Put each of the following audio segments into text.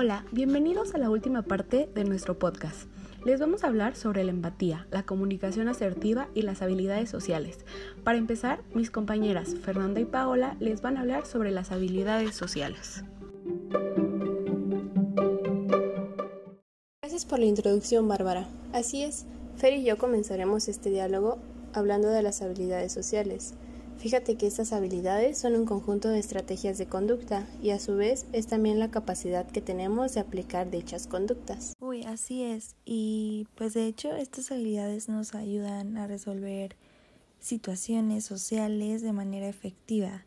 Hola, bienvenidos a la última parte de nuestro podcast. Les vamos a hablar sobre la empatía, la comunicación asertiva y las habilidades sociales. Para empezar, mis compañeras Fernanda y Paola les van a hablar sobre las habilidades sociales. Gracias por la introducción, Bárbara. Así es, Fer y yo comenzaremos este diálogo hablando de las habilidades sociales. Fíjate que estas habilidades son un conjunto de estrategias de conducta y a su vez es también la capacidad que tenemos de aplicar dichas conductas. Uy, así es. Y pues de hecho estas habilidades nos ayudan a resolver situaciones sociales de manera efectiva,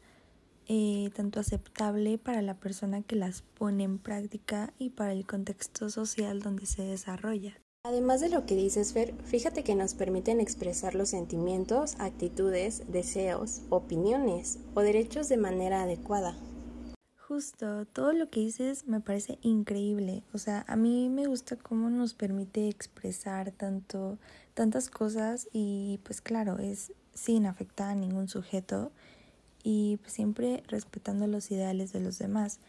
eh, tanto aceptable para la persona que las pone en práctica y para el contexto social donde se desarrolla. Además de lo que dices, Fer, fíjate que nos permiten expresar los sentimientos, actitudes, deseos, opiniones o derechos de manera adecuada. Justo, todo lo que dices me parece increíble. O sea, a mí me gusta cómo nos permite expresar tanto tantas cosas y pues claro, es sin afectar a ningún sujeto y pues, siempre respetando los ideales de los demás.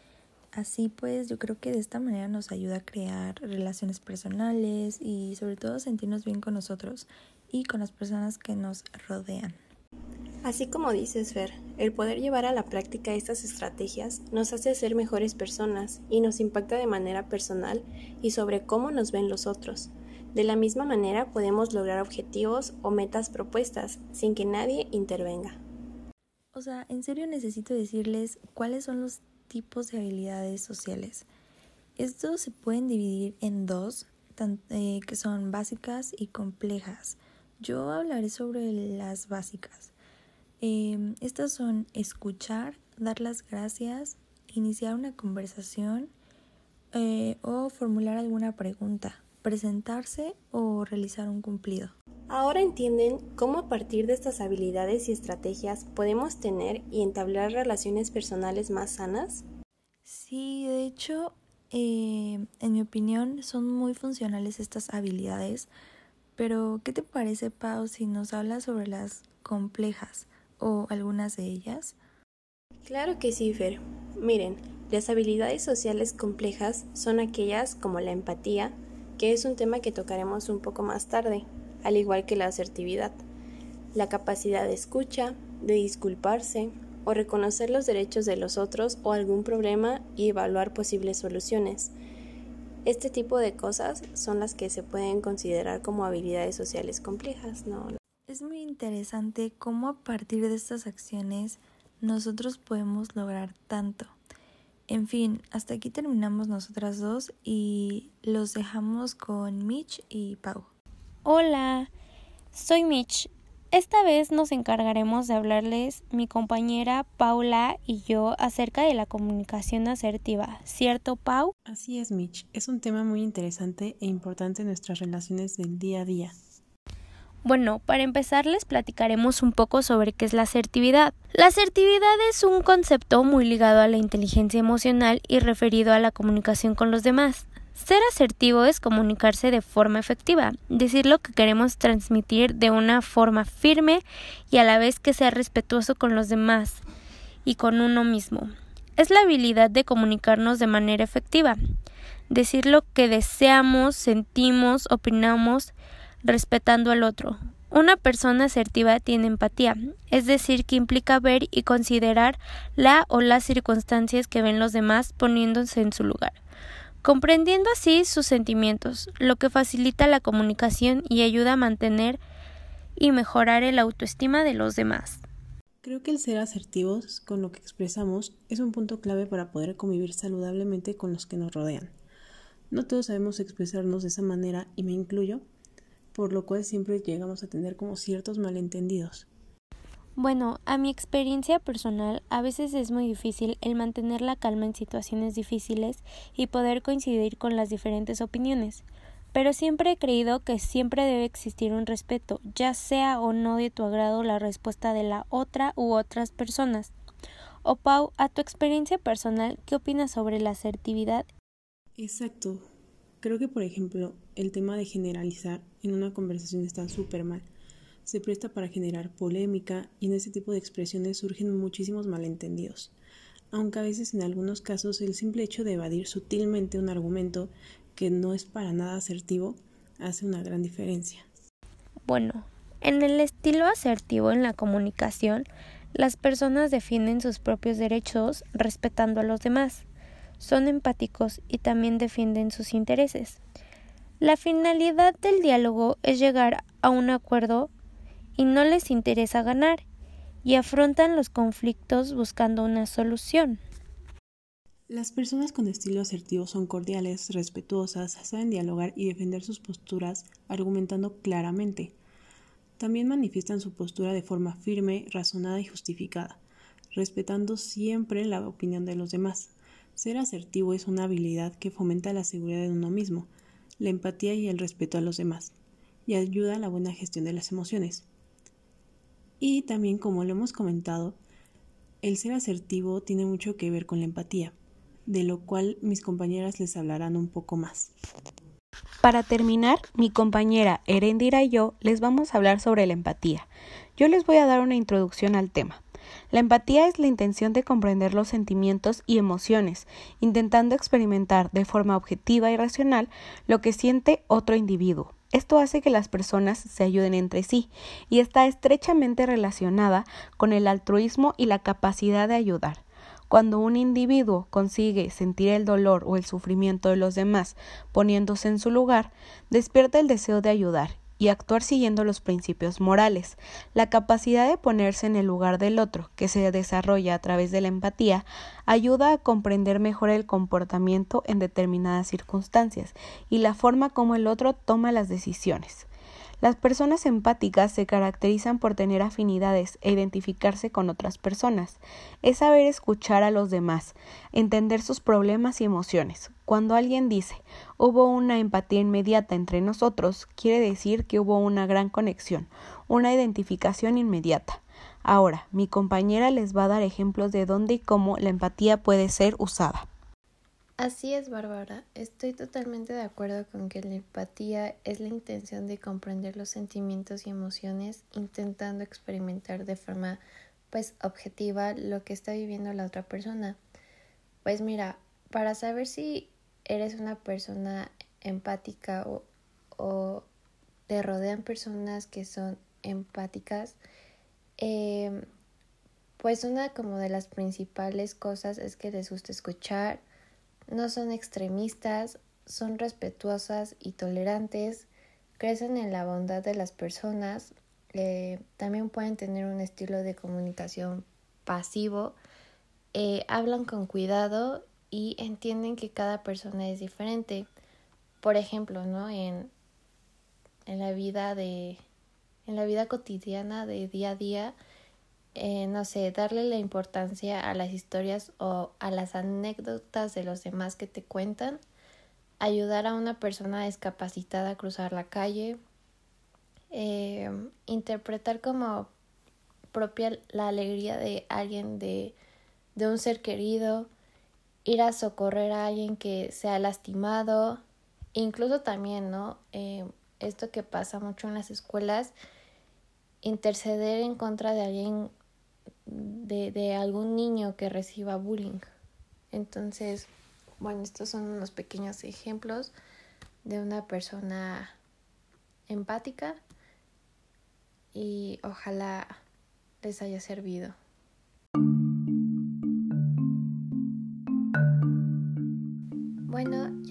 Así pues, yo creo que de esta manera nos ayuda a crear relaciones personales y sobre todo sentirnos bien con nosotros y con las personas que nos rodean. Así como dices, Fer, el poder llevar a la práctica estas estrategias nos hace ser mejores personas y nos impacta de manera personal y sobre cómo nos ven los otros. De la misma manera podemos lograr objetivos o metas propuestas sin que nadie intervenga. O sea, en serio necesito decirles cuáles son los tipos de habilidades sociales. Estos se pueden dividir en dos, eh, que son básicas y complejas. Yo hablaré sobre las básicas. Em, estas son escuchar, dar las gracias, iniciar una conversación eh, o formular alguna pregunta, presentarse o realizar un cumplido. Ahora entienden cómo a partir de estas habilidades y estrategias podemos tener y entablar relaciones personales más sanas. Sí, de hecho, eh, en mi opinión, son muy funcionales estas habilidades. Pero, ¿qué te parece, Pau, si nos hablas sobre las complejas o algunas de ellas? Claro que sí, Fer. Miren, las habilidades sociales complejas son aquellas como la empatía, que es un tema que tocaremos un poco más tarde al igual que la asertividad, la capacidad de escucha, de disculparse o reconocer los derechos de los otros o algún problema y evaluar posibles soluciones. Este tipo de cosas son las que se pueden considerar como habilidades sociales complejas, ¿no? Es muy interesante cómo a partir de estas acciones nosotros podemos lograr tanto. En fin, hasta aquí terminamos nosotras dos y los dejamos con Mitch y Pau. Hola, soy Mitch. Esta vez nos encargaremos de hablarles mi compañera Paula y yo acerca de la comunicación asertiva, ¿cierto, Pau? Así es, Mitch. Es un tema muy interesante e importante en nuestras relaciones del día a día. Bueno, para empezar les platicaremos un poco sobre qué es la asertividad. La asertividad es un concepto muy ligado a la inteligencia emocional y referido a la comunicación con los demás. Ser asertivo es comunicarse de forma efectiva, decir lo que queremos transmitir de una forma firme y a la vez que sea respetuoso con los demás y con uno mismo. Es la habilidad de comunicarnos de manera efectiva, decir lo que deseamos, sentimos, opinamos, respetando al otro. Una persona asertiva tiene empatía, es decir, que implica ver y considerar la o las circunstancias que ven los demás poniéndose en su lugar comprendiendo así sus sentimientos, lo que facilita la comunicación y ayuda a mantener y mejorar el autoestima de los demás. Creo que el ser asertivos con lo que expresamos es un punto clave para poder convivir saludablemente con los que nos rodean. No todos sabemos expresarnos de esa manera y me incluyo, por lo cual siempre llegamos a tener como ciertos malentendidos. Bueno, a mi experiencia personal, a veces es muy difícil el mantener la calma en situaciones difíciles y poder coincidir con las diferentes opiniones. Pero siempre he creído que siempre debe existir un respeto, ya sea o no de tu agrado la respuesta de la otra u otras personas. O Pau, a tu experiencia personal, ¿qué opinas sobre la asertividad? Exacto. Creo que, por ejemplo, el tema de generalizar en una conversación está súper mal se presta para generar polémica y en ese tipo de expresiones surgen muchísimos malentendidos. aunque a veces en algunos casos el simple hecho de evadir sutilmente un argumento que no es para nada asertivo hace una gran diferencia. Bueno, en el estilo asertivo en la comunicación, las personas defienden sus propios derechos respetando a los demás, son empáticos y también defienden sus intereses. La finalidad del diálogo es llegar a un acuerdo y no les interesa ganar, y afrontan los conflictos buscando una solución. Las personas con estilo asertivo son cordiales, respetuosas, saben dialogar y defender sus posturas argumentando claramente. También manifiestan su postura de forma firme, razonada y justificada, respetando siempre la opinión de los demás. Ser asertivo es una habilidad que fomenta la seguridad de uno mismo, la empatía y el respeto a los demás, y ayuda a la buena gestión de las emociones. Y también, como lo hemos comentado, el ser asertivo tiene mucho que ver con la empatía de lo cual mis compañeras les hablarán un poco más. Para terminar, mi compañera Erendira y yo les vamos a hablar sobre la empatía. Yo les voy a dar una introducción al tema. La empatía es la intención de comprender los sentimientos y emociones, intentando experimentar de forma objetiva y racional lo que siente otro individuo. Esto hace que las personas se ayuden entre sí y está estrechamente relacionada con el altruismo y la capacidad de ayudar. Cuando un individuo consigue sentir el dolor o el sufrimiento de los demás poniéndose en su lugar, despierta el deseo de ayudar y actuar siguiendo los principios morales. La capacidad de ponerse en el lugar del otro, que se desarrolla a través de la empatía, ayuda a comprender mejor el comportamiento en determinadas circunstancias y la forma como el otro toma las decisiones. Las personas empáticas se caracterizan por tener afinidades e identificarse con otras personas. Es saber escuchar a los demás, entender sus problemas y emociones. Cuando alguien dice hubo una empatía inmediata entre nosotros, quiere decir que hubo una gran conexión, una identificación inmediata. Ahora, mi compañera les va a dar ejemplos de dónde y cómo la empatía puede ser usada. Así es, Bárbara. Estoy totalmente de acuerdo con que la empatía es la intención de comprender los sentimientos y emociones, intentando experimentar de forma pues objetiva lo que está viviendo la otra persona. Pues mira, para saber si eres una persona empática o, o te rodean personas que son empáticas, eh, pues una como de las principales cosas es que les gusta escuchar, no son extremistas, son respetuosas y tolerantes, crecen en la bondad de las personas, eh, también pueden tener un estilo de comunicación pasivo, eh, hablan con cuidado y entienden que cada persona es diferente. Por ejemplo, ¿no? En, en la vida de en la vida cotidiana de día a día eh, no sé, darle la importancia a las historias o a las anécdotas de los demás que te cuentan, ayudar a una persona discapacitada a cruzar la calle, eh, interpretar como propia la alegría de alguien, de, de un ser querido, ir a socorrer a alguien que se ha lastimado, incluso también, ¿no? Eh, esto que pasa mucho en las escuelas, interceder en contra de alguien de, de algún niño que reciba bullying. Entonces, bueno, estos son unos pequeños ejemplos de una persona empática y ojalá les haya servido.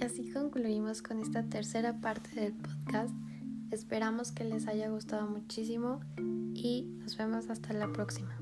Y así concluimos con esta tercera parte del podcast. Esperamos que les haya gustado muchísimo y nos vemos hasta la próxima.